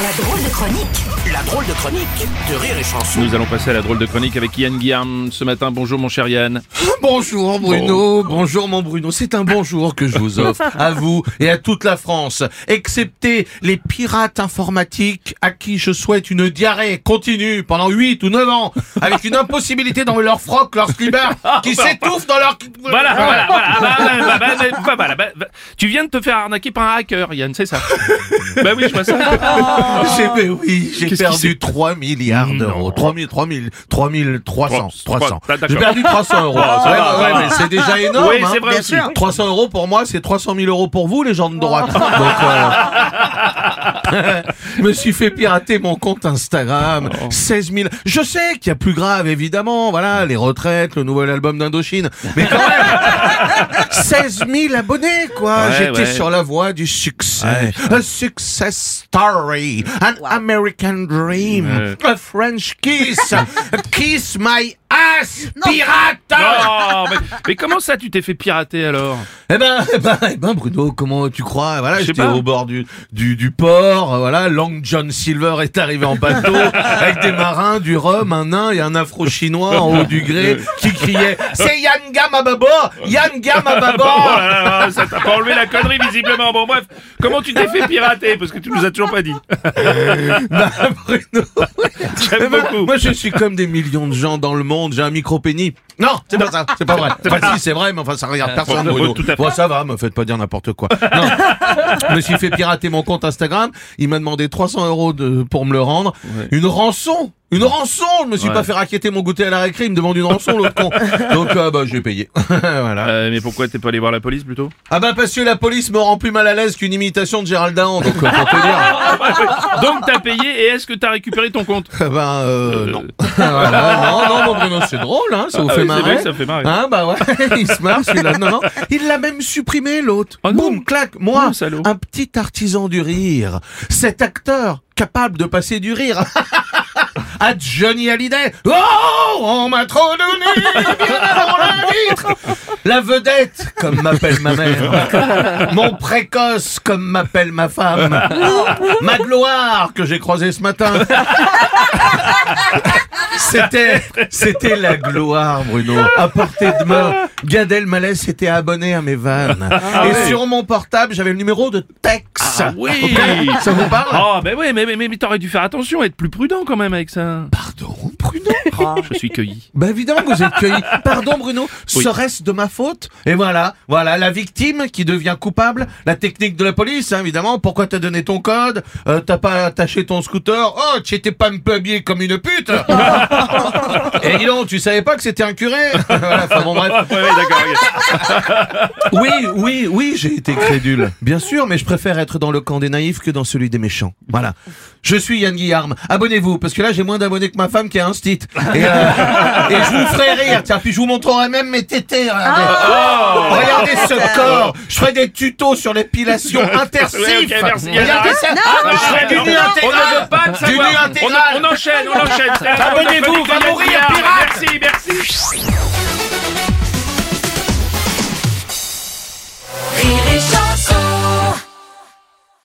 La drôle de chronique La drôle de chronique de Rire et Chanson. Nous allons passer à la drôle de chronique avec Yann Guillaume ce matin. Bonjour mon cher Yann. Bonjour Bruno, bonjour mon Bruno, c'est un bonjour que je vous offre à vous et à toute la France, excepté les pirates informatiques à qui je souhaite une diarrhée continue pendant 8 ou 9 ans, avec une impossibilité d'enlever leur froc, leur slibard, qui s'étouffe dans leur... Voilà, voilà, voilà. Ah, bah, bah, bah, bah, bah, voilà, bah, bah. Tu viens de te faire arnaquer par un hacker, Yann, c'est ça Bah oui, je vois ça. J'ai, oui, j'ai qui perdu s'est- 3 milliards d'euros. 3 000, 3 000, 3 300, Trois- 300. d'accord. J'ai perdu 300 euros. Ah, Ouais, ouais, mais c'est déjà énorme. Oui, hein. c'est vrai aussi. 300 euros pour moi, c'est 300 000 euros pour vous, les gens de droite. Donc, euh, je me suis fait pirater mon compte Instagram. 16 000. Je sais qu'il y a plus grave, évidemment. Voilà, les retraites, le nouvel album d'Indochine. Mais quand même, 16 000 abonnés, quoi. Ouais, J'étais ouais. sur la voie du succès. A success story. An American dream. A French kiss. A kiss my Pirate. Non, mais, mais comment ça tu t'es fait pirater alors? Eh ben, eh ben, eh ben, Bruno, comment tu crois? Voilà, j'étais au bord du, du, du port, euh, voilà, Long John Silver est arrivé en bateau, avec des marins, du rhum, un nain et un afro-chinois en haut du gré, qui criait « C'est bâbord Yann Gam à Oh bâbord là là, ça t'a pas enlevé la connerie visiblement. Bon bref, comment tu t'es fait pirater? Parce que tu nous as toujours pas dit. Bah, Bruno, J'aime eh ben, beaucoup. moi je suis comme des millions de gens dans le monde, j'ai un micro-pénis. Non, c'est pas ça, c'est pas vrai. Enfin, si, c'est vrai, mais enfin, ça regarde personne, bon, Bruno. tout à fait. Bon, ça va, me faites pas dire n'importe quoi. Non. je me suis fait pirater mon compte Instagram. Il m'a demandé 300 euros de, pour me le rendre. Une rançon! Une rançon! Je me suis Ouais. pas fait raqueter mon goûter à la récré, il me demande une rançon, l'autre con. Donc, euh, bah, j'ai payé. voilà. Euh, mais pourquoi t'es pas allé voir la police plutôt? Ah bah, parce que la police me rend plus mal à l'aise qu'une imitation de Gérald Dahan, donc, euh, pour te dire. Donc t'as payé et est-ce que t'as récupéré ton compte? Ben, euh, non. Euh, Voilà, non, non, mon Bruno, c'est drôle, hein, ça vous Ah fait c'est vrai, ça fait marrer. Hein, bah ouais, il se marre celui-là. Non, non, il l'a même supprimé l'autre. Oh non. Boum, clac. Moi, Oh, un petit artisan du rire. Cet acteur capable de passer du rire. À Johnny Hallyday. Oh, on m'a trop donné bien. La vedette, comme m'appelle ma mère. Mon précoce, comme m'appelle ma femme. Ma gloire, que j'ai croisée ce matin. C'était, c'était la gloire, Bruno. À portée de main, Gad Elmaleh s'était abonné à mes vannes. Et sur mon portable, j'avais le numéro de Tex. Ah oui Ça vous parle? Oh ben oui, mais, mais, mais, mais t'aurais dû faire attention, être plus prudent quand même avec ça. Pardon, Bruno Je suis cueilli. Bah évidemment que vous êtes cueilli. Pardon Bruno, Oui. serait-ce de ma faute Et voilà, voilà la victime qui devient coupable. La technique de la police, hein, évidemment. Pourquoi t'as donné ton code Euh, T'as pas attaché ton scooter Oh, tu étais pas un peu habillé comme une pute Et dis donc, tu savais pas que c'était un curé Voilà, enfin bon bref. Ouais. Oui, oui, oui, j'ai été crédule. Bien sûr, mais je préfère être dans le camp des naïfs que dans celui des méchants. Voilà. Je suis Yann Guillarme. Abonnez-vous, parce que là, j'ai moins d'abonnés que ma femme qui a un stit. Et, euh, et je vous ferai rire. Tiens, puis je vous montrerai même mes tétés. Regardez, regardez ce corps. Je ferai des tutos sur l'épilation intersif. Ouais, ok, merci. Regardez ça. Ah, je ferai du nu on intégral. de Du nu intégral. On, on enchaîne, on enchaîne. Abonnez-vous, va mourir, pirate. Merci, merci.